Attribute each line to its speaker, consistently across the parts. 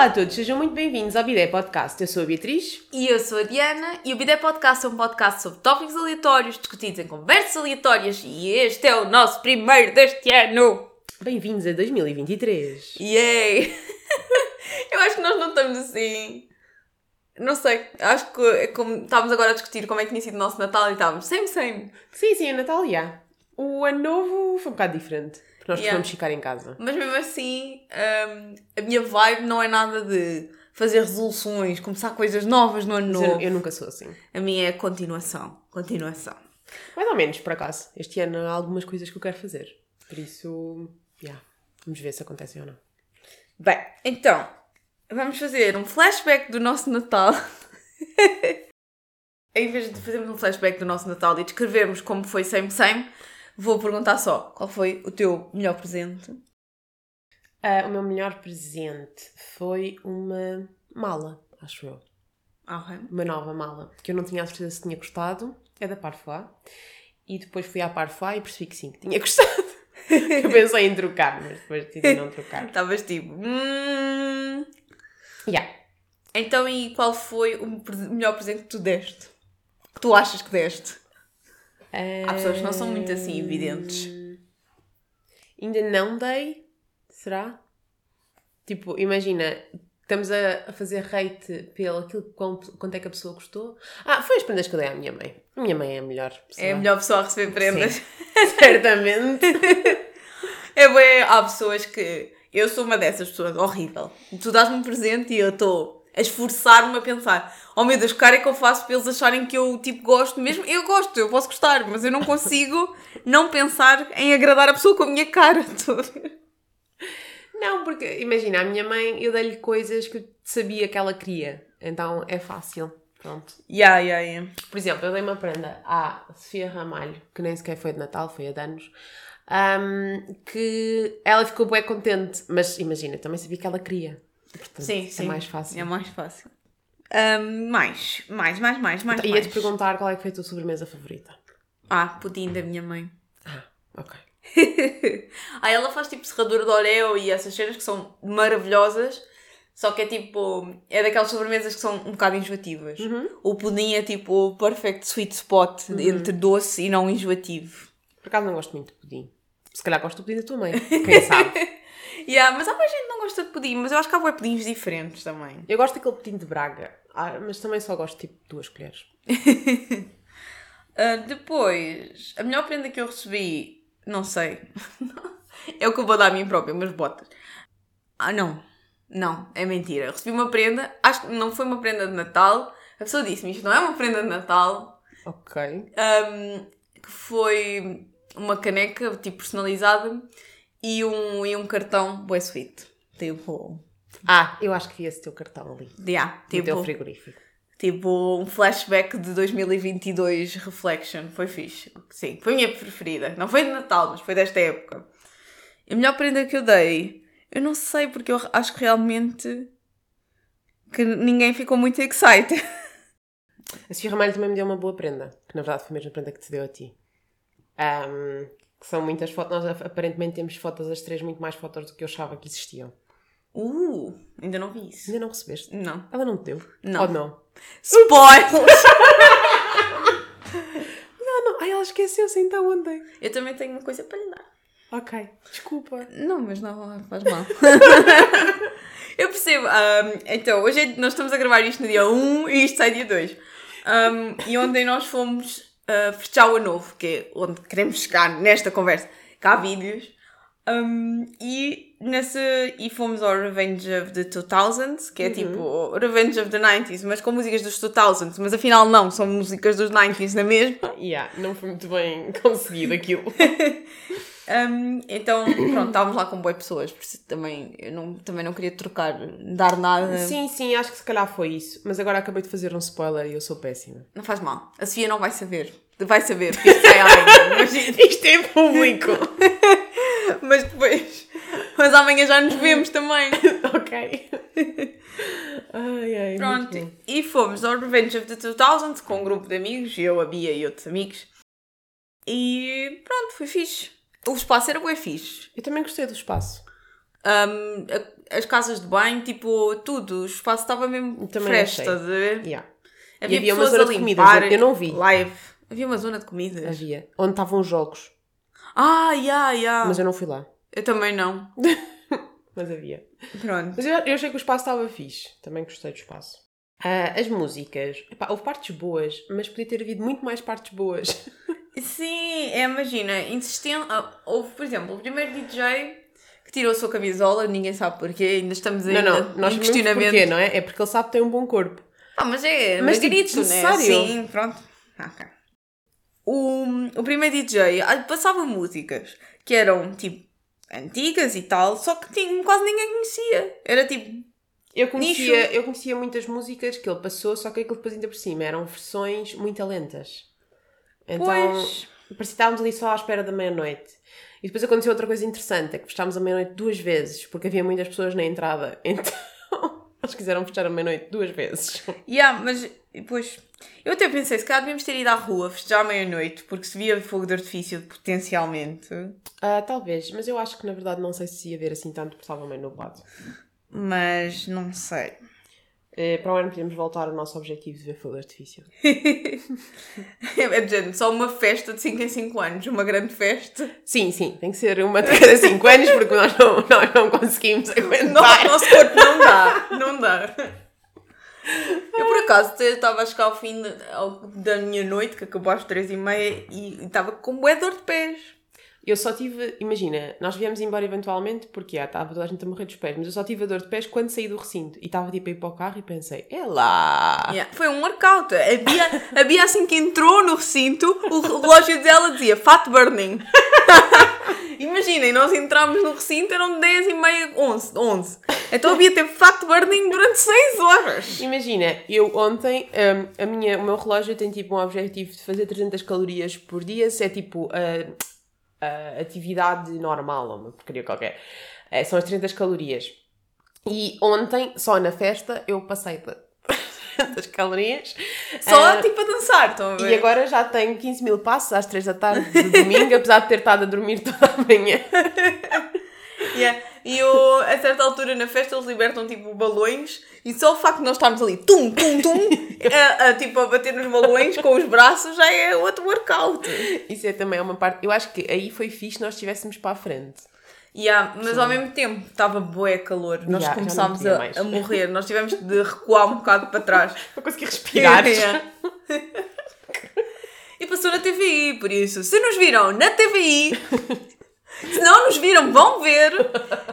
Speaker 1: Olá a todos, sejam muito bem-vindos ao Bidé Podcast. Eu sou a Beatriz.
Speaker 2: E eu sou a Diana e o Bidé Podcast é um podcast sobre tópicos aleatórios discutidos em conversas aleatórias e este é o nosso primeiro deste ano!
Speaker 1: Bem-vindos a 2023.
Speaker 2: Yay! eu acho que nós não estamos assim. Não sei, acho que é como estávamos agora a discutir como é que tinha sido o nosso Natal e estávamos same, same.
Speaker 1: Sim, sim, o Natal, já. O Ano Novo foi um bocado diferente, porque nós
Speaker 2: Yeah.
Speaker 1: costumamos ficar em casa.
Speaker 2: Mas mesmo assim, hum, a minha vibe não é nada de fazer resoluções, começar coisas novas no ano novo.
Speaker 1: eu, eu nunca sou assim.
Speaker 2: A minha é continuação. Continuação.
Speaker 1: Mais ou menos, por acaso. Este ano há algumas coisas que eu quero fazer. Por isso, já. Vamos ver se acontecem ou não.
Speaker 2: Bem, então, vamos fazer um flashback do nosso Natal. em vez de fazermos um flashback do nosso Natal e descrevermos como foi same same, vou perguntar só qual foi o teu melhor presente.
Speaker 1: Ah, o meu melhor presente foi uma mala, acho eu.
Speaker 2: Ah, ok.
Speaker 1: Uma nova mala, que eu não tinha a certeza se tinha gostado. É da Parfois. E depois fui à Parfois e percebi que sim, que tinha gostado. eu pensei em trocar, mas depois decidi não trocar.
Speaker 2: Estavas tipo. Hum...
Speaker 1: Yeah.
Speaker 2: Então, e qual foi o melhor presente que tu deste? Que tu achas que deste? Há pessoas que não são muito assim evidentes.
Speaker 1: Ainda não dei? Será? Tipo, imagina, estamos a, fazer rate pelo aquilo quanto, é que a pessoa gostou. Ah, foi as prendas que eu dei à minha mãe. A minha mãe é a melhor pessoa.
Speaker 2: É a melhor pessoa a receber prendas.
Speaker 1: Sim. Certamente.
Speaker 2: É bem, há pessoas que. Eu sou uma dessas pessoas, horrível. Tu dás-me um presente e eu estou a esforçar-me a pensar: oh meu Deus, que cara é que eu faço para eles acharem que eu tipo gosto mesmo? Eu gosto, eu posso gostar, mas eu não consigo não pensar em agradar a pessoa com a minha cara toda.
Speaker 1: Não, porque imagina, a minha mãe, eu dei-lhe coisas que eu sabia que ela queria. Então é fácil. Pronto.
Speaker 2: Ya, ya, ya.
Speaker 1: Por exemplo, eu dei uma prenda à Sofia Ramalho, que nem sequer foi de Natal, foi há de anos, ahm, que ela ficou bem contente, mas imagina, também sabia que ela queria. Portanto,
Speaker 2: Sim, sim.
Speaker 1: É mais fácil.
Speaker 2: É mais fácil. Ahm, mais, mais, mais, mais, mais.
Speaker 1: Ia-te perguntar qual é que foi a tua sobremesa favorita.
Speaker 2: Ah, pudim da minha mãe.
Speaker 1: Ah, ok.
Speaker 2: ah, ela faz tipo serradura de Oreo e essas cenas que são maravilhosas. Só que é tipo. É daquelas sobremesas que são um bocado enjoativas. O pudim é tipo o perfect sweet spot entre doce e não enjoativo.
Speaker 1: Por acaso não gosto muito de pudim. Se calhar gosto do pudim da tua mãe, quem sabe.
Speaker 2: Yeah, mas há mais gente que não gosta de pudim, mas eu acho que há bué pudins diferentes também.
Speaker 1: Eu gosto daquele pudim de Braga, ah, mas também só gosto tipo de duas colheres.
Speaker 2: Ah, depois, a melhor prenda que eu recebi, não sei. é o que eu vou dar a mim própria, umas botas. Ah, não. Não, é mentira. Eu recebi uma prenda, acho que não foi uma prenda de Natal. A pessoa disse-me isto não é uma prenda de Natal,
Speaker 1: Ok.
Speaker 2: ahm, que foi uma caneca tipo personalizada e um, e um cartão bué sweet. Tipo,
Speaker 1: Ah, eu acho que vi esse teu cartão ali.
Speaker 2: yeah,
Speaker 1: No teu
Speaker 2: tipo,
Speaker 1: frigorífico.
Speaker 2: tipo um flashback de 2022 Reflection. Foi fixe. Sim, foi a minha preferida. Não foi de Natal, mas foi desta época. A melhor prenda que eu dei, eu não sei porque eu acho que realmente que ninguém ficou muito excited.
Speaker 1: A Sofia Ramalho também me deu uma boa prenda, que na verdade foi a mesma prenda que te deu a ti. Ahm, que são muitas fotos, nós aparentemente temos fotos, as três, muito mais fotos do que eu achava que existiam.
Speaker 2: Uh, ainda não vi isso.
Speaker 1: Ainda não recebeste?
Speaker 2: Não.
Speaker 1: Ela não te deu?
Speaker 2: Não.
Speaker 1: Ou não?
Speaker 2: Spoilers!
Speaker 1: Não, não. Ai, ela esqueceu-se então ontem.
Speaker 2: eu também tenho uma coisa para lhe dar.
Speaker 1: Ok, desculpa.
Speaker 2: Não, mas não faz mal. eu percebo. ahm, então, hoje é- nós estamos a gravar isto no dia 1 e isto sai dia 2. Ahm, e ontem nós fomos festejar o ano novo, que é onde queremos chegar nesta conversa. Cá há vídeos. Ahm, e, nessa, e fomos ao Revenge of the 2000s, que é tipo o Revenge of the 90s, mas com músicas dos 2000s, mas afinal não, são músicas dos 90s na mesma.
Speaker 1: Yeah, não foi muito bem conseguido aquilo.
Speaker 2: Um, então, pronto, estávamos lá com boas pessoas, por isso também eu não, também não queria trocar, dar nada.
Speaker 1: sim, sim, acho que se calhar foi isso. Mas agora acabei de fazer um spoiler e eu sou péssima.
Speaker 2: Não faz mal. A Sofia não vai saber. Vai saber, porque isto sai amanhã. Mas,
Speaker 1: Isto é público!
Speaker 2: mas depois. Mas amanhã já nos vemos também.
Speaker 1: ok. Ai, ai.
Speaker 2: Pronto. E fomos ao Revenge of the 2000 com um grupo de amigos, eu, a Bia e outros amigos. E pronto, foi fixe. O espaço era bem fixe.
Speaker 1: Eu também gostei do espaço.
Speaker 2: Um, as casas de banho, tipo, tudo. O espaço estava mesmo
Speaker 1: Também
Speaker 2: fresh,
Speaker 1: achei.
Speaker 2: estás a ver?
Speaker 1: Yeah.
Speaker 2: Havia,
Speaker 1: E havia uma zona
Speaker 2: a
Speaker 1: de comidas, eu não vi.
Speaker 2: Live. Havia uma zona de comidas.
Speaker 1: Havia. Onde estavam os jogos.
Speaker 2: Ah, ya, ya.
Speaker 1: Mas eu não fui lá.
Speaker 2: Eu também não.
Speaker 1: Mas havia.
Speaker 2: Pronto.
Speaker 1: Mas eu, eu achei que o espaço estava fixe. Também gostei do espaço. Ah, as músicas. Epá, houve partes boas, mas podia ter havido muito mais partes boas.
Speaker 2: Sim, é, imagina, insistente. ah, Houve, por exemplo, o primeiro DJ que tirou a sua camisola, ninguém sabe porquê, ainda estamos
Speaker 1: Não,
Speaker 2: ainda
Speaker 1: não.
Speaker 2: em
Speaker 1: Nós sabemos
Speaker 2: questionamento.
Speaker 1: porquê, não é? É porque ele sabe que tem um bom corpo.
Speaker 2: Ah, mas é,
Speaker 1: Mas,
Speaker 2: mas
Speaker 1: tipo,
Speaker 2: grito, né? Sim, pronto. Ah, ok. O, o primeiro DJ ah, passava músicas que eram tipo antigas e tal, só que tinha, quase ninguém conhecia. Era tipo.
Speaker 1: Eu conhecia,
Speaker 2: Nicho.
Speaker 1: eu conhecia muitas músicas que ele passou, só que aquilo depois ainda por cima eram versões muito lentas. Então,
Speaker 2: Pois.
Speaker 1: parecia estávamos ali só à espera da meia-noite. E depois aconteceu outra coisa interessante, é que fechámos a meia-noite duas vezes, porque havia muitas pessoas na entrada. Então, eles quiseram fechar a meia-noite duas vezes.
Speaker 2: Yeah, mas depois. Eu até pensei, se calhar devíamos ter ido à rua festejar à meia-noite, porque se via fogo de artifício potencialmente.
Speaker 1: Ah, talvez, mas eu acho que na verdade não sei se ia ver assim tanto, porque estava meio nublado.
Speaker 2: Mas não sei.
Speaker 1: Eh, para o ano podemos voltar ao nosso objetivo de ver fogo artifício.
Speaker 2: É de género, só uma festa de 5 em 5 anos, uma grande festa.
Speaker 1: Sim, sim, tem que ser uma de cada 5 anos, porque nós não, nós não conseguimos
Speaker 2: Não,
Speaker 1: aguentar.
Speaker 2: o nosso corpo não dá, não dá. Eu por acaso estava a chegar ao fim de- ao- da minha noite, que acabou às 3 e meia, e estava com bué dor de pés.
Speaker 1: Eu só tive, imagina, nós viemos embora eventualmente porque ah, estava toda a gente a morrer dos pés, mas eu só tive a dor de pés quando saí do recinto e estava tipo a ir para o carro e pensei, é lá!
Speaker 2: Yeah, Foi um workout. Havia, havia assim que entrou no recinto, o relógio dela dizia fat burning. Imaginem, nós entramos no recinto, eram 10 e meia, 11, 11. Então havia ter fat burning durante 6 horas.
Speaker 1: Imagina, eu ontem, hum, a minha, o meu relógio tem tipo um objetivo de fazer 300 calorias por dia, se é tipo a, a atividade normal, ou uma porcaria qualquer. Eh, são as 300 calorias. E ontem, só na festa, eu passei de 300 calorias.
Speaker 2: Só
Speaker 1: Ah,
Speaker 2: tipo a dançar, estão a ver?
Speaker 1: E agora já tenho 15 mil passos às 3 da tarde de domingo, apesar de ter estado a dormir toda a manhã.
Speaker 2: Yeah. E eu, a certa altura na festa eles libertam tipo balões e só o facto de nós estarmos ali tum, tum, tum, a, a, tipo a bater nos balões com os braços já é outro workout.
Speaker 1: Isso é também uma parte. Eu acho que aí foi fixe nós estivéssemos para a frente.
Speaker 2: Yeah, mas ao mesmo tempo estava bué calor, nós
Speaker 1: Yeah,
Speaker 2: começámos a, a morrer, nós tivemos de recuar um bocado para trás.
Speaker 1: Para conseguir respirar.
Speaker 2: Yeah. e passou na TVI, por isso, se nos viram na TVI, se não nos viram, vão ver.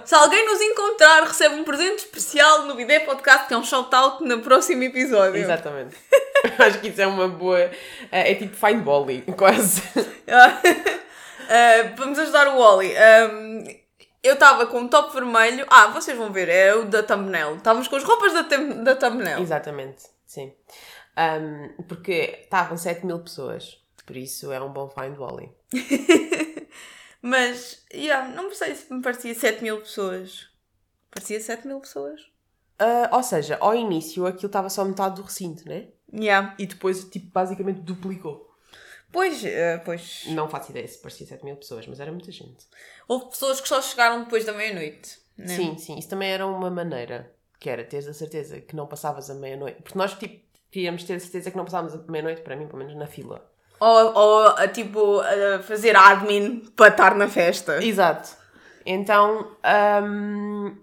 Speaker 2: Se alguém nos encontrar, recebe um presente especial no Bidé Podcast, que é um shout-out no próximo episódio.
Speaker 1: Exatamente. acho que isso é uma boa. É tipo Find Bolly, quase.
Speaker 2: Ah, vamos ajudar o Wally. Um, eu estava com um top vermelho. Ah, vocês vão ver, é o da thumbnail. Estávamos com as roupas da, da thumbnail.
Speaker 1: Exatamente, sim. Um, porque estavam 7 mil pessoas. Por isso é um bom Find Bolly.
Speaker 2: Mas, yeah, não sei se me parecia 7 mil pessoas. Parecia 7 mil pessoas?
Speaker 1: Ah, ou seja, ao início aquilo estava só metade do recinto, né?
Speaker 2: Yeah.
Speaker 1: E depois, tipo, basicamente duplicou.
Speaker 2: Pois, eh, pois.
Speaker 1: Não faço ideia se parecia 7 mil pessoas, mas era muita gente.
Speaker 2: Houve pessoas que só chegaram depois da meia-noite. né?
Speaker 1: Sim, sim, isso também era uma maneira, que era teres a certeza que não passavas a meia-noite. Porque nós, tipo, queríamos ter a certeza que não passávamos a meia-noite, para mim, pelo menos na fila.
Speaker 2: Ou, ou a, tipo, a fazer admin para estar na festa.
Speaker 1: Exato. Então, hum,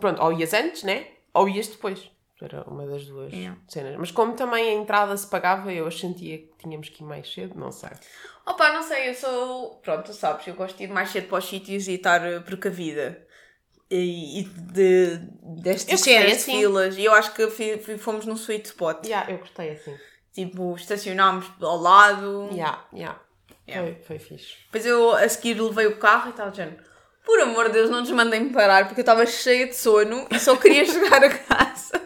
Speaker 1: pronto, ou ias antes, né? Ou ias depois. Era uma das duas
Speaker 2: Yeah.
Speaker 1: cenas. Mas como também a entrada se pagava, eu sentia que tínhamos que ir mais cedo, não sei.
Speaker 2: Opa, não sei, eu sou. Pronto, tu sabes, eu gosto de ir mais cedo para os sítios e estar eh, precavida. E, e de, destas cenas
Speaker 1: assim.
Speaker 2: filas. E eu acho que fomos num sweet spot.
Speaker 1: Yeah, eu gostei assim.
Speaker 2: Tipo, estacionámos ao lado.
Speaker 1: Yeah, yeah.
Speaker 2: Yeah.
Speaker 1: Foi, foi fixe.
Speaker 2: Depois eu a seguir levei o carro e estava dizendo: Por amor de Deus, não nos mandem parar porque eu estava cheia de sono e só queria chegar a casa.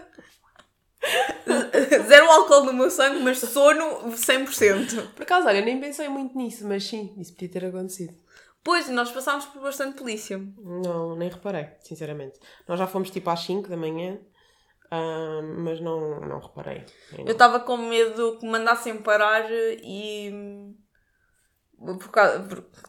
Speaker 2: Zero álcool no meu sangue, mas sono 100%.
Speaker 1: Por acaso, olha, nem pensei muito nisso, mas sim, isso podia ter acontecido.
Speaker 2: Pois, nós passámos por bastante polícia.
Speaker 1: Não, nem reparei, sinceramente. Nós já fomos tipo às 5 da manhã, ah, mas não, não reparei.
Speaker 2: Eu estava com medo que me mandassem parar e. porque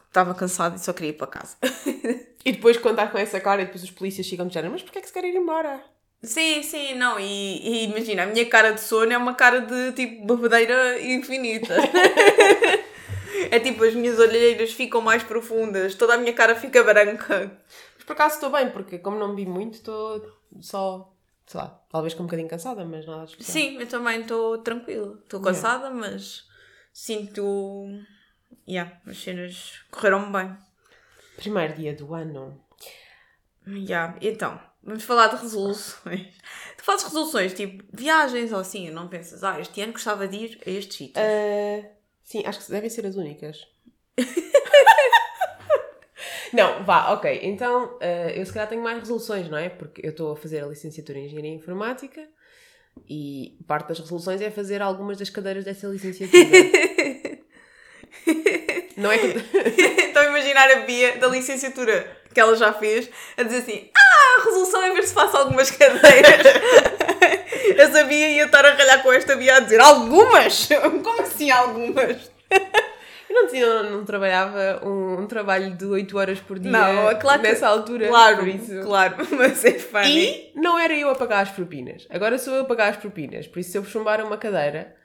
Speaker 2: estava cansado e só queria ir para casa.
Speaker 1: E depois quando está com essa cara e depois os polícias chegam de género, mas porquê é que se quer ir embora?
Speaker 2: Sim, sim, não, e, e imagina, a minha cara de sono é uma cara de tipo babadeira infinita. é tipo, as minhas olheiras ficam mais profundas, toda a minha cara fica branca.
Speaker 1: Mas por acaso estou bem, porque como não bebi muito, estou só, sei lá, talvez com um bocadinho cansada, mas nada de especial.
Speaker 2: Sim, eu também estou tranquila. Estou cansada, mas sinto. Yeah, as cenas correram bem.
Speaker 1: Primeiro dia do ano.
Speaker 2: Yeah. Então, vamos falar de resoluções. Tu fazes resoluções tipo viagens ou assim, não pensas, ah, este ano gostava de ir a estes sítios.
Speaker 1: Ah, sim, acho que devem ser as únicas. não, vá, ok. Então, ah, eu se calhar tenho mais resoluções, não é? Porque eu estou a fazer a licenciatura em Engenharia Informática e parte das resoluções é fazer algumas das cadeiras dessa licenciatura. não é que.
Speaker 2: Estou a imaginar a Bia da licenciatura que ela já fez a dizer assim: Ah, a resolução é ver se faço algumas cadeiras. Eu sabia ia estar a ralhar com esta Bia a dizer algumas? Como assim algumas?
Speaker 1: Eu não, tinha, não trabalhava um, um trabalho de 8 horas por dia
Speaker 2: Não, claro que-
Speaker 1: nessa altura.
Speaker 2: Claro, claro, mas é funny.
Speaker 1: E não era eu a pagar as propinas. Agora sou eu a pagar as propinas. Por isso, se eu chumbar uma cadeira,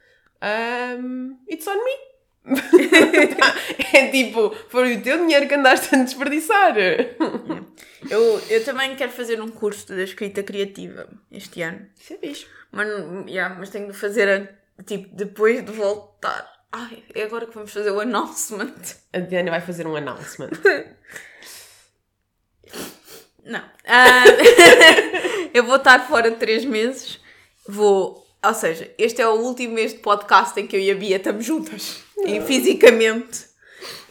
Speaker 1: um, it's on me. é tipo, foi o teu dinheiro que andaste a desperdiçar.
Speaker 2: Eu, eu também quero fazer um curso de escrita criativa este ano.
Speaker 1: Isso é bicho.
Speaker 2: Mas, não- yeah, mas tenho de fazer a- tipo, depois de voltar. Ai, é agora que vamos fazer o announcement.
Speaker 1: A Diana vai fazer um announcement.
Speaker 2: Não. Ah, eu vou estar fora 3 meses. Vou. Ou seja, este é o último mês de podcast em que eu e a Bia estamos juntas. E fisicamente.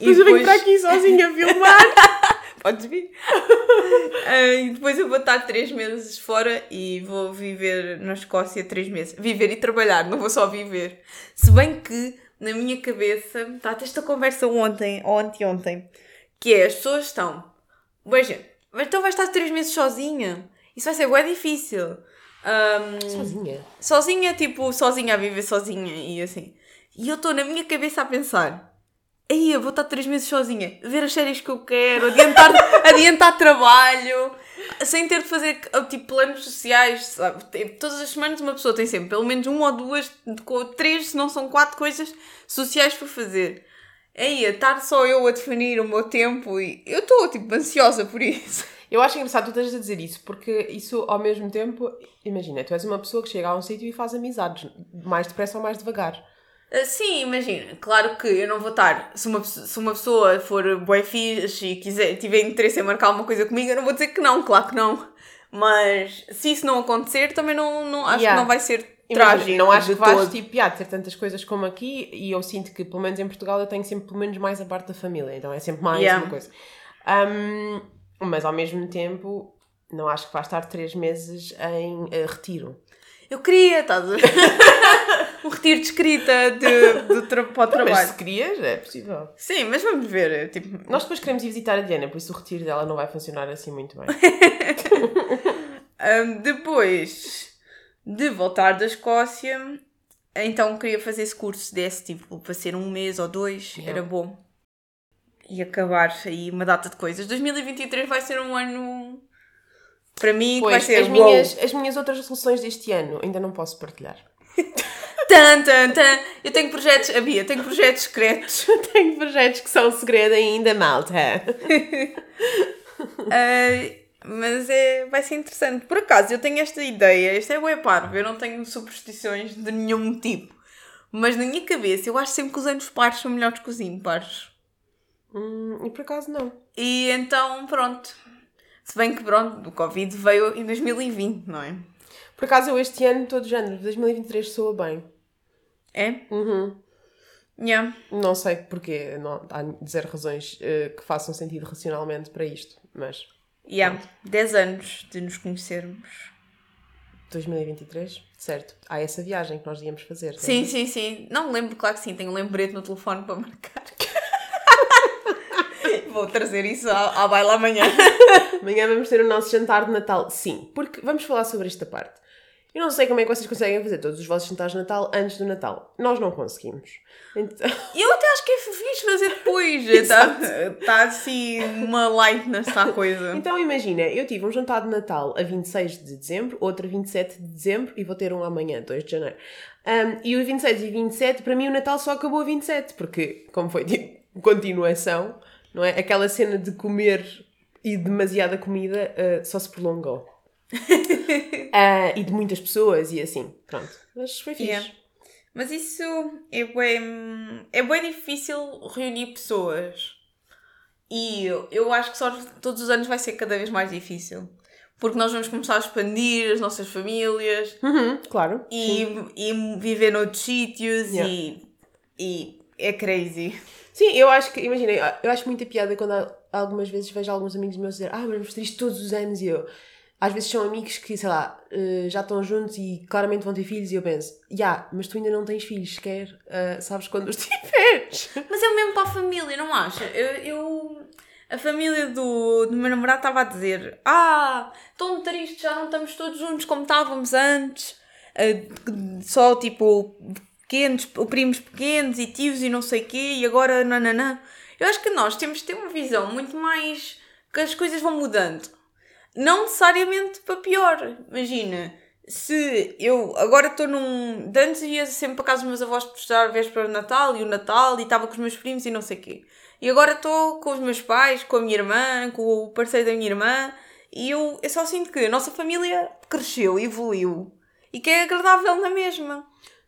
Speaker 2: E
Speaker 1: Mas eu venho para aqui sozinha a filmar.
Speaker 2: Podes vir. Ah, e depois eu vou estar 3 meses fora e vou viver na Escócia 3 meses. Viver e trabalhar, não vou só viver. Se bem que na minha cabeça, está até esta conversa ontem ou anteontem, que é as pessoas estão. Veja, mas então vais estar 3 meses sozinha. Isso vai ser bem difícil. Ahm,
Speaker 1: Sozinha.
Speaker 2: sozinha, tipo, sozinha a viver sozinha e assim. E eu estou na minha cabeça a pensar. Aí, eu vou estar três meses sozinha, ver as séries que eu quero, adiantar, adiantar trabalho, sem ter de fazer tipo planos sociais, sabe? Todas as semanas uma pessoa tem sempre pelo menos uma ou duas, três, se não são quatro coisas sociais para fazer. Aí, estar só eu a definir o meu tempo e eu estou tipo ansiosa por isso.
Speaker 1: Eu acho engraçado tu estejas a dizer isso, porque isso ao mesmo tempo, imagina, tu és uma pessoa que chega a um sítio e faz amizades, mais depressa ou mais devagar.
Speaker 2: Ah, Sim, imagina, claro que eu não vou estar. Se uma, se uma pessoa for bué fixe e quiser, tiver interesse em marcar alguma coisa comigo, eu não vou dizer que não, claro que não. Mas se isso não acontecer, também não, não acho
Speaker 1: Yeah.
Speaker 2: que não vai ser
Speaker 1: Imagina,
Speaker 2: trágico.
Speaker 1: não acho
Speaker 2: de
Speaker 1: que vais
Speaker 2: todo.
Speaker 1: tipo, yeah, ter tantas coisas como aqui e eu sinto que, pelo menos em Portugal, eu tenho sempre pelo menos mais a parte da família, então é sempre mais
Speaker 2: Yeah.
Speaker 1: uma coisa. Ahm, mas ao mesmo tempo, não acho que vais estar três meses em eh, retiro.
Speaker 2: Eu queria, estás a ver? um retiro de escrita de, de tra para o
Speaker 1: Mas
Speaker 2: trabalho.
Speaker 1: se querias, é possível.
Speaker 2: Sim, mas vamos ver. Tipo,
Speaker 1: Nós depois queremos ir visitar a Diana, por isso o retiro dela não vai funcionar assim muito bem.
Speaker 2: Ahm, depois de voltar da Escócia, então queria fazer esse curso desse tipo para ser um mês ou dois,
Speaker 1: Yeah.
Speaker 2: era bom. E acabar aí uma data de coisas. 2023 vai ser um ano para mim que vai
Speaker 1: Pois,
Speaker 2: ser
Speaker 1: as,
Speaker 2: wow.
Speaker 1: minhas, as minhas outras resoluções deste ano ainda não posso partilhar.
Speaker 2: Tan, tan, tan. Eu tenho projetos, a Bia, tenho projetos secretos.
Speaker 1: Tenho projetos que são segredo ainda, malta.
Speaker 2: Ah, mas é, vai ser interessante. Por acaso, eu tenho esta ideia, este é o parvo, eu não tenho superstições de nenhum tipo. Mas na minha cabeça, eu acho sempre que os anos pares são melhores que os ímpares.
Speaker 1: Hum, e por acaso não.
Speaker 2: E então, pronto. Se bem que, pronto, o Covid veio em 2020, não é?
Speaker 1: Por acaso eu este ano, todo género, 2023 soa bem.
Speaker 2: É?
Speaker 1: Uhum.
Speaker 2: Yeah.
Speaker 1: Não sei porquê, não há zero razões eh, que façam sentido racionalmente para isto, mas
Speaker 2: Yeah. 10 anos de nos conhecermos.
Speaker 1: 2023, certo. Há essa viagem que nós íamos fazer. não é?
Speaker 2: Sim, sim, sim. Não me lembro, claro que sim. Tenho um lembrete no telefone para marcar. Vou trazer isso à, à baila amanhã.
Speaker 1: Amanhã vamos ter o nosso jantar de Natal. Sim, porque vamos falar sobre esta parte. Eu não sei como é que vocês conseguem fazer todos os vossos jantares de Natal antes do Natal. Nós não conseguimos. Então...
Speaker 2: Eu até acho que é fixe fazer depois. Está tá assim uma lightness à coisa.
Speaker 1: Então imagina, eu tive um jantar de Natal a 26 de dezembro, outro a 27 de dezembro e vou ter um amanhã, 2 de janeiro. Um, e o 26 e 27, para mim o Natal só acabou a 27, porque como foi tipo continuação, não é? Aquela cena de comer e demasiada comida uh, só se prolongou. Uh, e de muitas pessoas e assim, pronto. Mas foi fixe. Yeah.
Speaker 2: Mas isso é bem, é bem difícil reunir pessoas. E eu, eu acho que só todos os anos vai ser cada vez mais difícil. Porque nós vamos começar a expandir as nossas famílias.
Speaker 1: Uhum, claro.
Speaker 2: E, e viver noutros sítios yeah. e, e é crazy.
Speaker 1: Sim, eu acho que, imagina, eu acho muita piada quando algumas vezes vejo alguns amigos meus dizer ah, mas vamos ter isto todos os anos e eu às vezes são amigos que, sei lá, eh, já estão juntos e claramente vão ter filhos e eu penso, já, yeah, mas tu ainda não tens filhos sequer, uh, sabes quando os tiveres.
Speaker 2: Mas é o mesmo para a família, não acha? Eu, eu a família do, do meu namorado estava a dizer, ah, tão triste, já não estamos todos juntos como estávamos antes, uh, só tipo pequenos, primos pequenos e tios e não sei quê, e agora nananã. Eu acho que nós temos de ter uma visão muito mais que as coisas vão mudando não necessariamente para pior. Imagina, se eu agora estou num. De antes ia sempre para casa dos meus avós a véspera de Natal e o Natal e estava com os meus primos e não sei o quê. E agora estou com os meus pais, com a minha irmã, com o parceiro da minha irmã e eu, eu só sinto que a nossa família cresceu, evoluiu e que é agradável na mesma.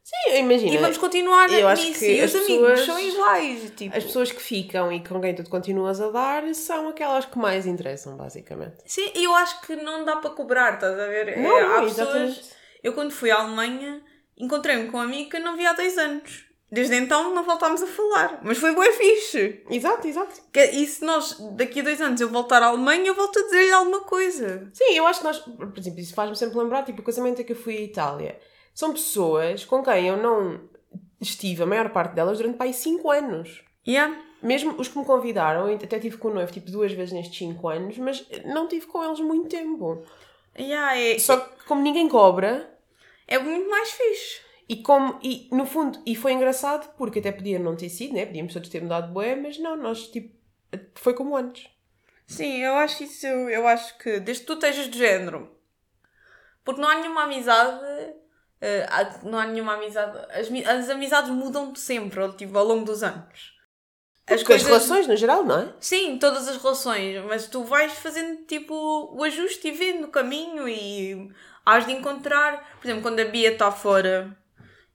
Speaker 1: Sim, imagina.
Speaker 2: E vamos continuar eu acho nisso. Que e os amigos são iguais. Tipo.
Speaker 1: As pessoas que ficam e com quem tu continuas a dar são aquelas que mais interessam, basicamente.
Speaker 2: Sim, e eu acho que não dá para cobrar, estás a ver? Não, é, há pessoas... Eu, quando fui à Alemanha, encontrei-me com um amigo que não vi há dois anos. Desde então não voltámos a falar. Mas foi bem fixe.
Speaker 1: Exato, exato.
Speaker 2: Que, e se nós, daqui a dois anos, eu voltar à Alemanha, eu volto a dizer-lhe alguma coisa.
Speaker 1: Sim, eu acho que nós, por exemplo, isso faz-me sempre lembrar, tipo, o casamento é que eu fui à Itália. São pessoas com quem eu não estive, a maior parte delas, durante pai 5 anos.
Speaker 2: Yeah.
Speaker 1: Mesmo os que me convidaram, até tive com o noivo tipo duas vezes nestes 5 anos, mas não tive com eles muito tempo.
Speaker 2: Yeah, é...
Speaker 1: Só que como ninguém cobra.
Speaker 2: É muito mais fixe.
Speaker 1: E como, e no fundo, e foi engraçado porque até podia não ter sido, né? Podíamos todos ter mudado bué, mas não, nós tipo, foi como antes.
Speaker 2: Sim, eu acho isso, eu acho que desde que tu estejas de género, porque não há nenhuma amizade Uh, não há nenhuma amizade. As, as amizades mudam sempre tipo, ao longo dos anos.
Speaker 1: As, coisas... as relações, no geral, não é?
Speaker 2: Sim, todas as relações. Mas tu vais fazendo tipo o ajuste e vendo no caminho e has de encontrar. Por exemplo, quando a Bia está fora,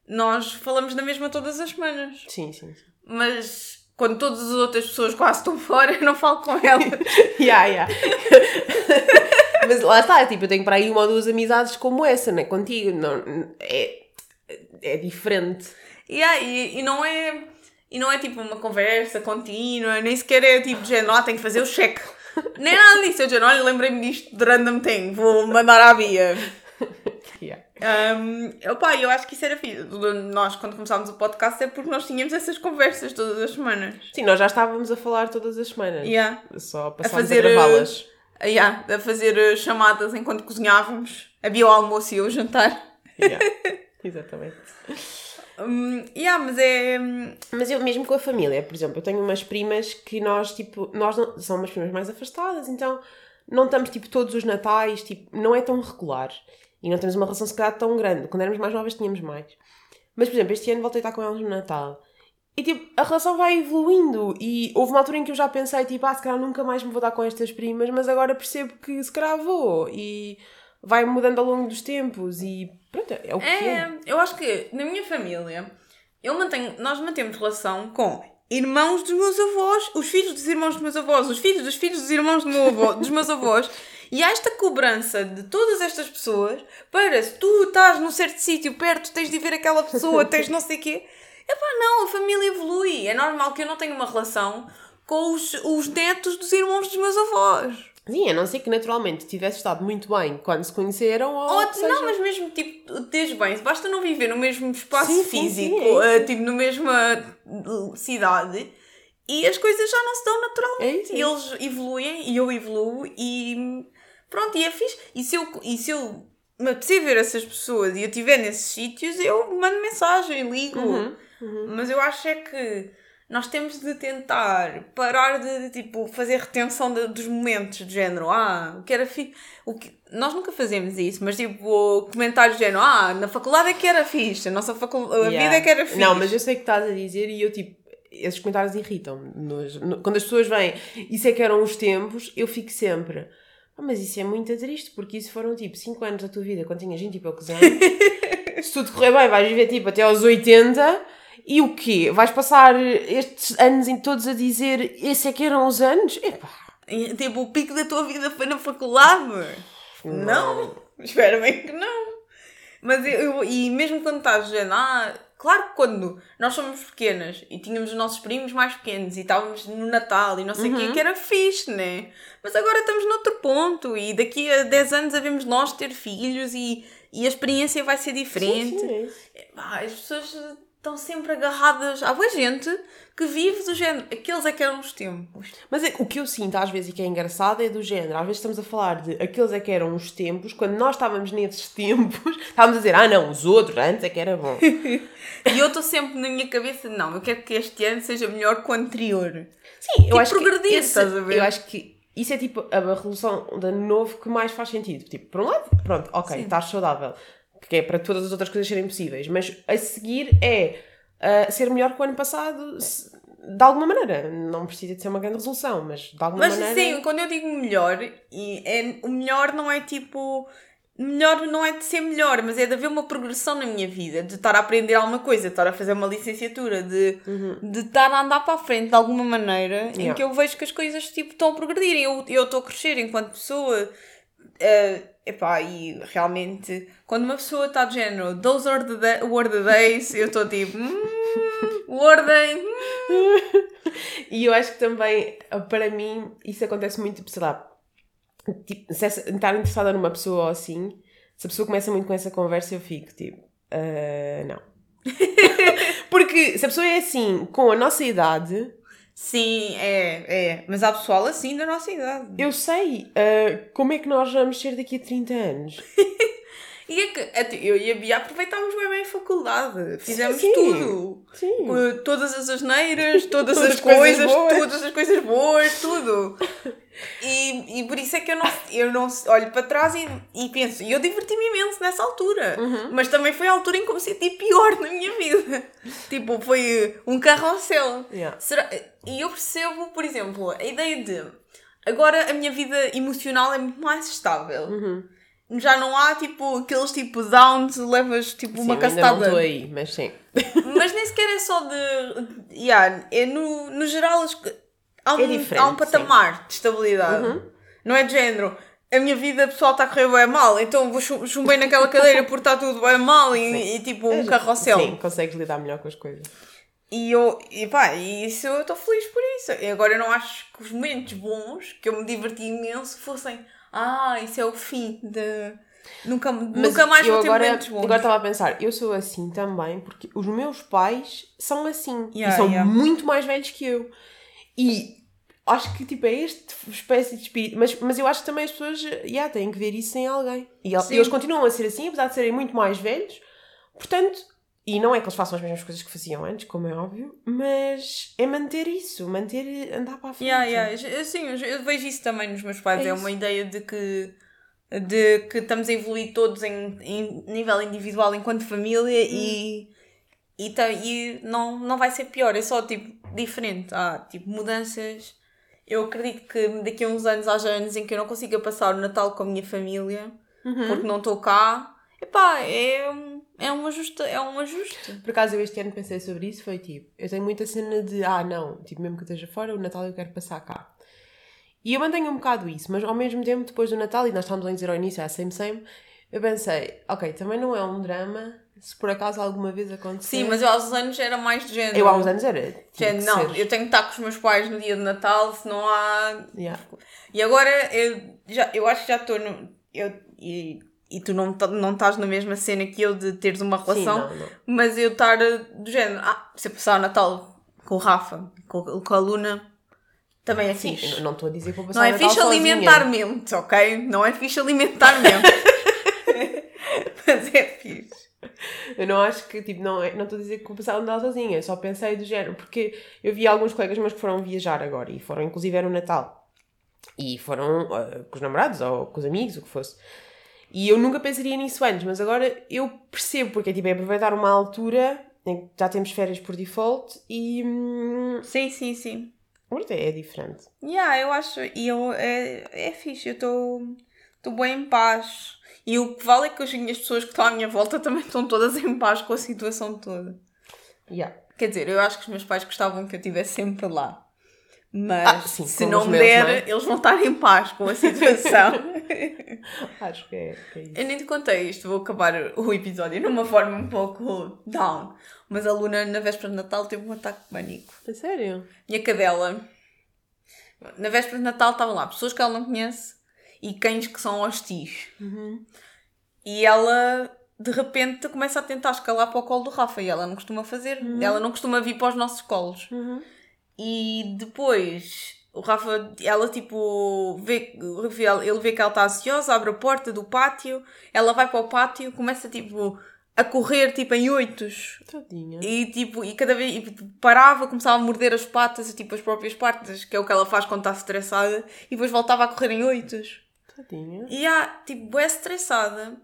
Speaker 2: nós falamos da mesma todas as semanas.
Speaker 1: Sim, sim. sim.
Speaker 2: Mas quando todas as outras pessoas quase estão fora, eu não falo com elas.
Speaker 1: yeah, yeah. Mas lá está, tipo, eu tenho para aí uma ou duas amizades como essa, né? Contigo. Não, é, é diferente.
Speaker 2: Yeah, e, e não é. E não é tipo uma conversa contínua, nem sequer é tipo género, ah, tenho que fazer o cheque. Nem nada disso. Eu digo, olha, lembrei-me disto de random thing, vou mandar à Bia. Yeah. Um, opa, eu acho que isso era fixe. Nós, quando começámos o podcast, é porque nós tínhamos essas conversas todas as semanas.
Speaker 1: Sim, nós já estávamos a falar todas as semanas.
Speaker 2: Yeah.
Speaker 1: Só passámos a, fazer, a gravá-las.
Speaker 2: Yeah, a fazer uh, chamadas enquanto cozinhávamos. Havia o almoço e o jantar.
Speaker 1: Yeah. Exatamente.
Speaker 2: Um, yeah, mas é. Hum,
Speaker 1: mas eu mesmo com a família, por exemplo, eu tenho umas primas que nós, tipo, nós não, são umas primas mais afastadas, então não estamos, tipo, todos os natais, tipo, não é tão regular. E não temos uma relação se calhar tão grande. Quando éramos mais novas tínhamos mais. Mas, por exemplo, este ano voltei a estar com elas no Natal. E tipo, a relação vai evoluindo. E houve uma altura em que eu já pensei, tipo, ah, se calhar nunca mais me vou dar com estas primas, mas agora percebo que se calhar vou. E vai mudando ao longo dos tempos. E pronto, é o que é. é.
Speaker 2: Eu acho que na minha família, eu mantenho, nós mantemos relação com irmãos dos meus avós, os filhos dos irmãos dos meus avós, os filhos dos filhos dos irmãos do meu avô, dos meus avós. E há esta cobrança de todas estas pessoas para se tu estás num certo sítio perto, tens de ver aquela pessoa, tens não sei o quê. Epá, não, a família evolui. É normal que eu não tenha uma relação com os, os netos dos irmãos dos meus avós.
Speaker 1: Sim, a não ser que naturalmente tivesse estado muito bem quando se conheceram ou.
Speaker 2: ou seja... Não, mas mesmo tipo, desde bem, basta não viver no mesmo espaço sim, físico, sim, sim, é uh, tipo, na mesma cidade e as coisas já não se dão naturalmente. É isso, é. Eles evoluem e eu evoluo e Pronto, e é fixe. E se eu, e se eu me apetecer ver essas pessoas e eu estiver nesses sítios, eu mando mensagem, ligo.
Speaker 1: Uhum,
Speaker 2: Mas eu acho é que nós temos de tentar parar de, de, tipo, fazer retenção de- dos momentos de género. Ah, o que era fixe. O que... Nós nunca fazemos isso, mas tipo, comentários de género. Ah, na faculdade é que era fixe, a nossa faculdade, a
Speaker 1: Yeah.
Speaker 2: vida é que era fixe.
Speaker 1: Não, mas eu sei o que estás a dizer e eu tipo. Esses comentários irritam-me. No- Quando as pessoas vêm, isso é que eram os tempos, eu fico sempre. "Ah, mas isso é muito triste, porque isso foram tipo 5 anos da tua vida, quando tinhas 20 e poucos anos. Se tudo correr bem, vais viver tipo até aos 80. E o quê? Vais passar estes anos em todos a dizer esse é que eram os anos? Epá,
Speaker 2: Tipo, o pico da tua vida foi na faculdade. Não. Espera bem que não. Mas eu, eu- e mesmo quando estás dizendo, ah, claro que quando nós somos pequenas e tínhamos os nossos primos mais pequenos e estávamos no Natal e não sei o quê, que era fixe, né? Mas agora estamos noutro ponto e daqui a 10 anos havemos nós ter filhos e, e a experiência vai ser diferente.
Speaker 1: Sim, sim, é
Speaker 2: as pessoas estão sempre agarradas. Há boa gente que vive do género. Aqueles é que eram os tempos.
Speaker 1: Mas é- o que eu sinto às vezes e que é engraçado é do género. Às vezes estamos a falar de aqueles é que eram os tempos, quando nós estávamos nesses tempos, estávamos a dizer, ah não, os outros, antes é que era bom.
Speaker 2: E eu estou sempre na minha cabeça, não, eu quero que este ano seja melhor que o anterior.
Speaker 1: Sim, eu
Speaker 2: Tipo,
Speaker 1: acho
Speaker 2: progredir,
Speaker 1: que esse-
Speaker 2: estás a ver?
Speaker 1: Eu acho que isso é tipo a resolução de ano novo que mais faz sentido. Tipo, por um lado, pronto, ok, estás saudável, que é para todas as outras coisas serem possíveis, mas a seguir é ah, ser melhor que o ano passado, se- de alguma maneira. Não precisa de ser uma grande resolução, mas de alguma
Speaker 2: Mas
Speaker 1: maneira.
Speaker 2: sim, quando eu digo melhor, e é, o melhor não é tipo. Melhor não é de ser melhor, mas é de haver uma progressão na minha vida, de estar a aprender alguma coisa, de estar a fazer uma licenciatura, de, de estar a andar para a frente de alguma maneira em
Speaker 1: Yeah.
Speaker 2: que eu vejo que as coisas tipo, estão a progredir. Eu eu estou a crescer enquanto pessoa. eh, epá, e realmente, quando uma pessoa está de género, those are the, da- were the days, eu estou tipo, hum, wordem, hum.
Speaker 1: E eu acho que também, para mim, isso acontece muito, tipo, sei lá, tipo, se essa- estar interessada numa pessoa ou assim, se a pessoa começa muito com essa conversa, eu fico tipo, "Ah, não. Porque se a pessoa é assim, com a nossa idade,
Speaker 2: Sim, é, é. Mas há pessoal assim da nossa idade.
Speaker 1: eu sei ah, como é que nós vamos ser daqui a 30 anos.
Speaker 2: E é que até eu e a Bia aproveitámos bem bem a faculdade. Fizemos
Speaker 1: sim.
Speaker 2: tudo.
Speaker 1: Sim.
Speaker 2: Com Todas as asneiras, todas,
Speaker 1: Todas
Speaker 2: as
Speaker 1: as coisas
Speaker 2: coisas, todas as coisas boas, tudo. E, e por isso é que eu não, eu não olho para trás e, e penso, e eu diverti-me imenso nessa altura.
Speaker 1: Uhum.
Speaker 2: Mas também foi a altura em que eu me senti pior na minha vida. tipo, foi um carrossel.
Speaker 1: Yeah.
Speaker 2: Será- E eu percebo, por exemplo, a ideia de agora a minha vida emocional é muito mais estável.
Speaker 1: Uhum.
Speaker 2: Já não há tipo aqueles tipo downs, levas tipo
Speaker 1: Sim,
Speaker 2: uma
Speaker 1: não
Speaker 2: castada.
Speaker 1: estou aí, mas sim.
Speaker 2: Mas nem sequer é só de. Yeah, é no, no geral há um,
Speaker 1: É
Speaker 2: há um patamar de estabilidade. Não é de género. A minha vida pessoal está a correr bem mal, então vou chum- chumbei naquela cadeira porque está tudo bem mal e, e, tipo um carrossel.
Speaker 1: Sim, consegues lidar melhor com as coisas.
Speaker 2: E eu, e pá, e isso eu estou feliz por isso. E agora eu não acho que os momentos bons, que eu me diverti imenso, fossem, ah, isso é o fim de. Nunca,
Speaker 1: Mas
Speaker 2: nunca mais
Speaker 1: eu
Speaker 2: vou ter
Speaker 1: agora,
Speaker 2: momentos bons.
Speaker 1: Agora estava a pensar, eu sou assim também, porque os meus pais são assim.
Speaker 2: Yeah,
Speaker 1: e são
Speaker 2: yeah.
Speaker 1: muito mais velhos que eu. E acho que tipo, é este espécie de espírito. Mas, mas eu acho que também as pessoas yeah, têm que ver isso em alguém. E,
Speaker 2: Sim.
Speaker 1: e eles continuam a ser assim, apesar de serem muito mais velhos. Portanto, e não é que eles façam as mesmas coisas que faziam antes, como é óbvio, mas é manter isso, manter andar para a frente.
Speaker 2: Yeah, yeah. Sim, eu, vejo isso também nos meus pais.
Speaker 1: É
Speaker 2: É, uma ideia de que, de que estamos a evoluir todos em, em nível individual enquanto família e, e, tá- e não, não vai ser pior, é só tipo diferente. Há tipo mudanças. Eu acredito que daqui a uns anos haja anos em que eu não consiga passar o Natal com a minha família porque não estou cá. Epá, é, um- é um ajuste. É um ajuste.
Speaker 1: Por acaso eu este ano pensei sobre isso, foi tipo, eu tenho muita cena de, ah não, tipo, mesmo que eu esteja fora, o Natal eu quero passar cá. E eu mantenho um bocado isso, mas ao mesmo tempo, depois do Natal, e nós estávamos a dizer ao início, é same same, eu pensei, ok, também não é um drama, se por acaso alguma vez acontecer.
Speaker 2: Sim, mas eu há uns anos era mais de género.
Speaker 1: Eu há uns anos era.
Speaker 2: Género, não,
Speaker 1: ser.
Speaker 2: eu tenho que estar com os meus pais no dia de Natal, se não há.
Speaker 1: Yeah.
Speaker 2: E agora eu, já, eu acho que já estou no. Eu, e, e tu não, não estás na mesma cena que eu de teres uma relação,
Speaker 1: não, não.
Speaker 2: mas eu estar eh, do género. Ah, se eu passar o Natal com o Rafa, com, com a Luna, também é
Speaker 1: Sim,
Speaker 2: fixe.
Speaker 1: não estou a dizer que vou passar
Speaker 2: Não
Speaker 1: o
Speaker 2: é fixe
Speaker 1: sozinha.
Speaker 2: alimentarmente, ok? Não é fixe alimentarmente. Mas é fixe.
Speaker 1: Eu não acho que, tipo, não é- não estou a dizer que vou passar um Natal sozinha, eu só pensei do género, porque eu vi alguns colegas meus que foram viajar agora e foram, inclusive, era o Natal. E foram ah, com os namorados ou com os amigos, o que fosse. E eu nunca pensaria nisso antes, mas agora eu percebo, porque tipo, é aproveitar uma altura em que já temos férias por default e. Hum,
Speaker 2: Sim, sim, sim.
Speaker 1: pronto, é diferente.
Speaker 2: Yeah, eu acho. E eu, é, é fixe, eu estou bem em paz. E o que vale é que as minhas pessoas que estão à minha volta também estão todas em paz com a situação toda.
Speaker 1: Yeah.
Speaker 2: Quer dizer, eu acho que os meus pais gostavam que eu estivesse sempre lá. Mas
Speaker 1: Ah, sim,
Speaker 2: se não me
Speaker 1: meus,
Speaker 2: der,
Speaker 1: não é?
Speaker 2: eles vão estar em paz com a situação.
Speaker 1: Acho que é, que é isso.
Speaker 2: eu nem te contei isto, vou acabar o episódio numa forma um pouco down. Mas a Luna, na véspera de Natal, teve um ataque de pânico.
Speaker 1: A sério?
Speaker 2: Minha cadela. Na véspera de Natal estavam lá pessoas que ela não conhece e cães que são hostis. E ela, de repente, começa a tentar escalar para o colo do Rafa e ela não costuma fazer. Ela não costuma vir para os nossos colos. E depois, o Rafa, ela tipo, vê, ele vê que ela está ansiosa, abre a porta do pátio, ela vai para o pátio, começa tipo a correr tipo em oitos.
Speaker 1: Tadinha.
Speaker 2: E tipo, e cada vez e parava, começava a morder as patas, tipo as próprias patas, que é o que ela faz quando está estressada, e depois voltava a correr em oitos.
Speaker 1: Tadinha.
Speaker 2: E há, tipo, é estressada.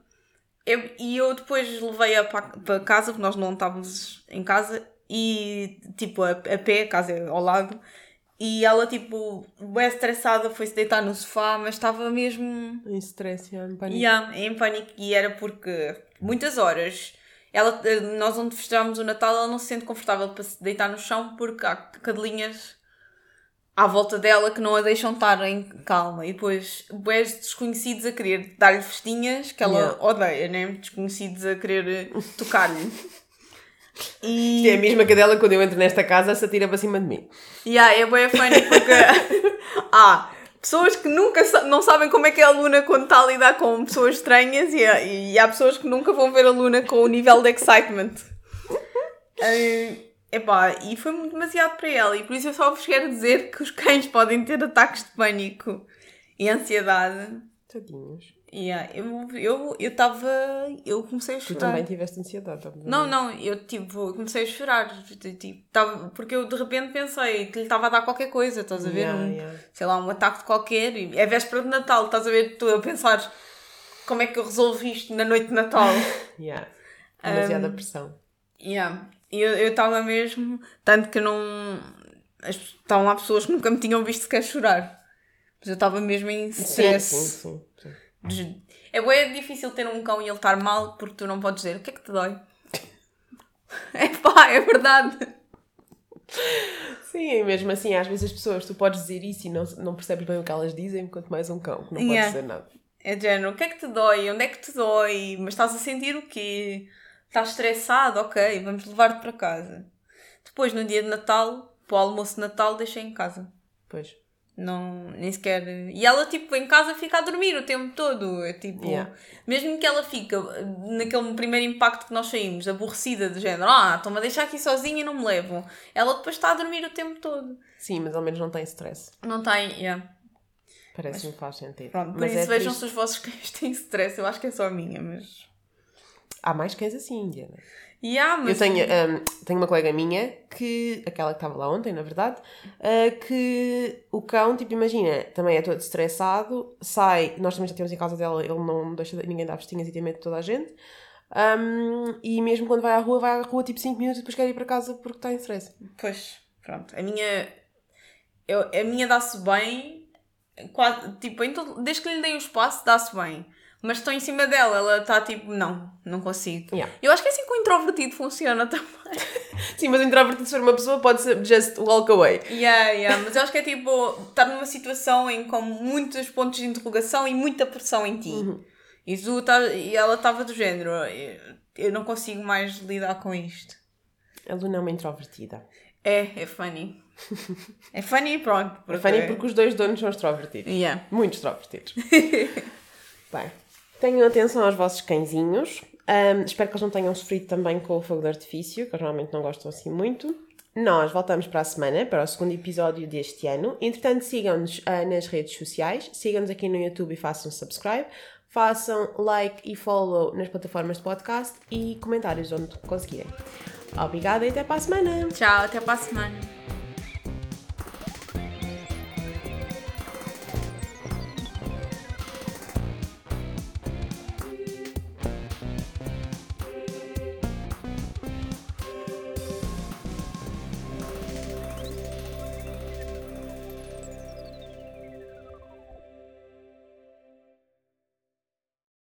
Speaker 2: Eu- e eu depois levei-a para, para casa, porque nós não estávamos em casa, e tipo, a, a pé, a casa é ao lado, e ela, tipo, é estressada, foi-se deitar no sofá, mas estava mesmo.
Speaker 1: Em stress, já, em pânico.
Speaker 2: Yeah, em pânico. E era porque muitas horas. Ela, eh, nós onde festejámos o Natal, ela não se sente confortável para se deitar no chão porque há cadelinhas à volta dela que não a deixam estar em calma. E depois, boés desconhecidos a querer dar-lhe festinhas que ela
Speaker 1: Yeah.
Speaker 2: odeia, né? Desconhecidos a querer eh, tocar-lhe. E...
Speaker 1: Isto é a mesma cadela quando eu entro nesta casa se atira para cima de mim.
Speaker 2: Yeah, é bem funny porque há pessoas que nunca sa- não sabem como é que é a Luna quando está a lidar com pessoas estranhas e há, e há pessoas que nunca vão ver a Luna com o nível de excitement. Eh, epá, e foi muito demasiado para ela e por isso eu só vos quero dizer que os cães podem ter ataques de pânico e ansiedade.
Speaker 1: Tadinhos.
Speaker 2: Yeah, eu eu eu estava eu comecei a
Speaker 1: Tu
Speaker 2: chorar.
Speaker 1: também tiveste ansiedade, obviamente.
Speaker 2: Não, não, eu tipo, comecei a chorar, tipo, tava, porque eu de repente pensei que lhe estava a dar qualquer coisa, estás a ver?
Speaker 1: Yeah,
Speaker 2: um,
Speaker 1: yeah.
Speaker 2: Sei lá, um ataque de qualquer, e é véspera de Natal, estás a ver? Estou a pensar como é que eu resolvo isto na noite de Natal.
Speaker 1: Yeah.
Speaker 2: Um,
Speaker 1: Demasiada pressão.
Speaker 2: yeah. Eu eu estava mesmo, tanto que não. Estavam lá pessoas que nunca me tinham visto sequer chorar. Mas eu estava mesmo em stress.
Speaker 1: sim, sim. sim.
Speaker 2: É bem difícil ter um cão e ele estar mal porque tu não podes dizer o que é que te dói. É pá, é verdade.
Speaker 1: Sim, mesmo assim, às vezes as pessoas, tu podes dizer isso e não, não percebes bem o que elas dizem, quanto mais um cão, que não pode
Speaker 2: Yeah.
Speaker 1: dizer nada.
Speaker 2: É de género, o que é que te dói? Onde é que te dói? Mas estás a sentir o quê? Estás estressado? Ok, vamos levar-te para casa. Depois, no dia de Natal, para o almoço de Natal, deixei em casa.
Speaker 1: Pois.
Speaker 2: Não, nem sequer. E ela, tipo, em casa fica a dormir o tempo todo. É tipo,
Speaker 1: Yeah.
Speaker 2: mesmo que ela fica naquele primeiro impacto que nós saímos, aborrecida, de género, ah, estão-me a deixar aqui sozinha e não me levam. Ela depois está a dormir o tempo todo.
Speaker 1: Sim, mas ao menos não tem stress.
Speaker 2: Não tem, yeah.
Speaker 1: Parece-me que faz sentido.
Speaker 2: Pronto, por
Speaker 1: mas
Speaker 2: isso
Speaker 1: é
Speaker 2: vejam
Speaker 1: triste.
Speaker 2: se os vossos cães têm stress. Eu acho que é só a minha, mas.
Speaker 1: Há mais cães assim, Indiana.
Speaker 2: Yeah, mas...
Speaker 1: Eu tenho, hum, tenho uma colega minha que, aquela que estava lá ontem, na verdade, ah, que o cão, tipo, imagina, também é todo estressado, sai, nós também já temos em casa dela, ele não deixa ninguém dar vestinhas e tem medo de toda a gente. Hum, e mesmo quando vai à rua, vai à rua tipo 5 minutos e depois quer ir para casa porque está em stress.
Speaker 2: Pois, pronto. A minha. Eu, a minha dá-se bem. Quase, tipo, todo- desde que lhe dei o espaço, dá-se bem. Mas estou em cima dela, ela está tipo, não, não consigo.
Speaker 1: Yeah.
Speaker 2: Eu acho que é assim que o introvertido funciona também.
Speaker 1: Sim, mas o introvertido, se for uma pessoa, pode ser just walk away.
Speaker 2: Yeah, yeah. Mas eu acho que é tipo, estar numa situação em com muitos pontos de interrogação e muita pressão em ti. E, tu tá, e ela estava do género, eu, não consigo mais lidar com isto.
Speaker 1: A Luna é uma introvertida.
Speaker 2: É, é funny. É funny e pronto.
Speaker 1: É funny porque os dois donos são extrovertidos.
Speaker 2: Yeah.
Speaker 1: Muito extrovertidos. Bem, tenham atenção aos vossos cãezinhos. Ahm, espero que eles não tenham sofrido também com o fogo de artifício, que eles normalmente não gostam assim muito. Nós voltamos para a semana, para o segundo episódio deste ano. Entretanto, sigam-nos ah, nas redes sociais, sigam-nos aqui no YouTube e façam subscribe. Façam like e follow nas plataformas de podcast e comentários onde conseguirem. Obrigada e até para a semana!
Speaker 2: Tchau, até para a semana.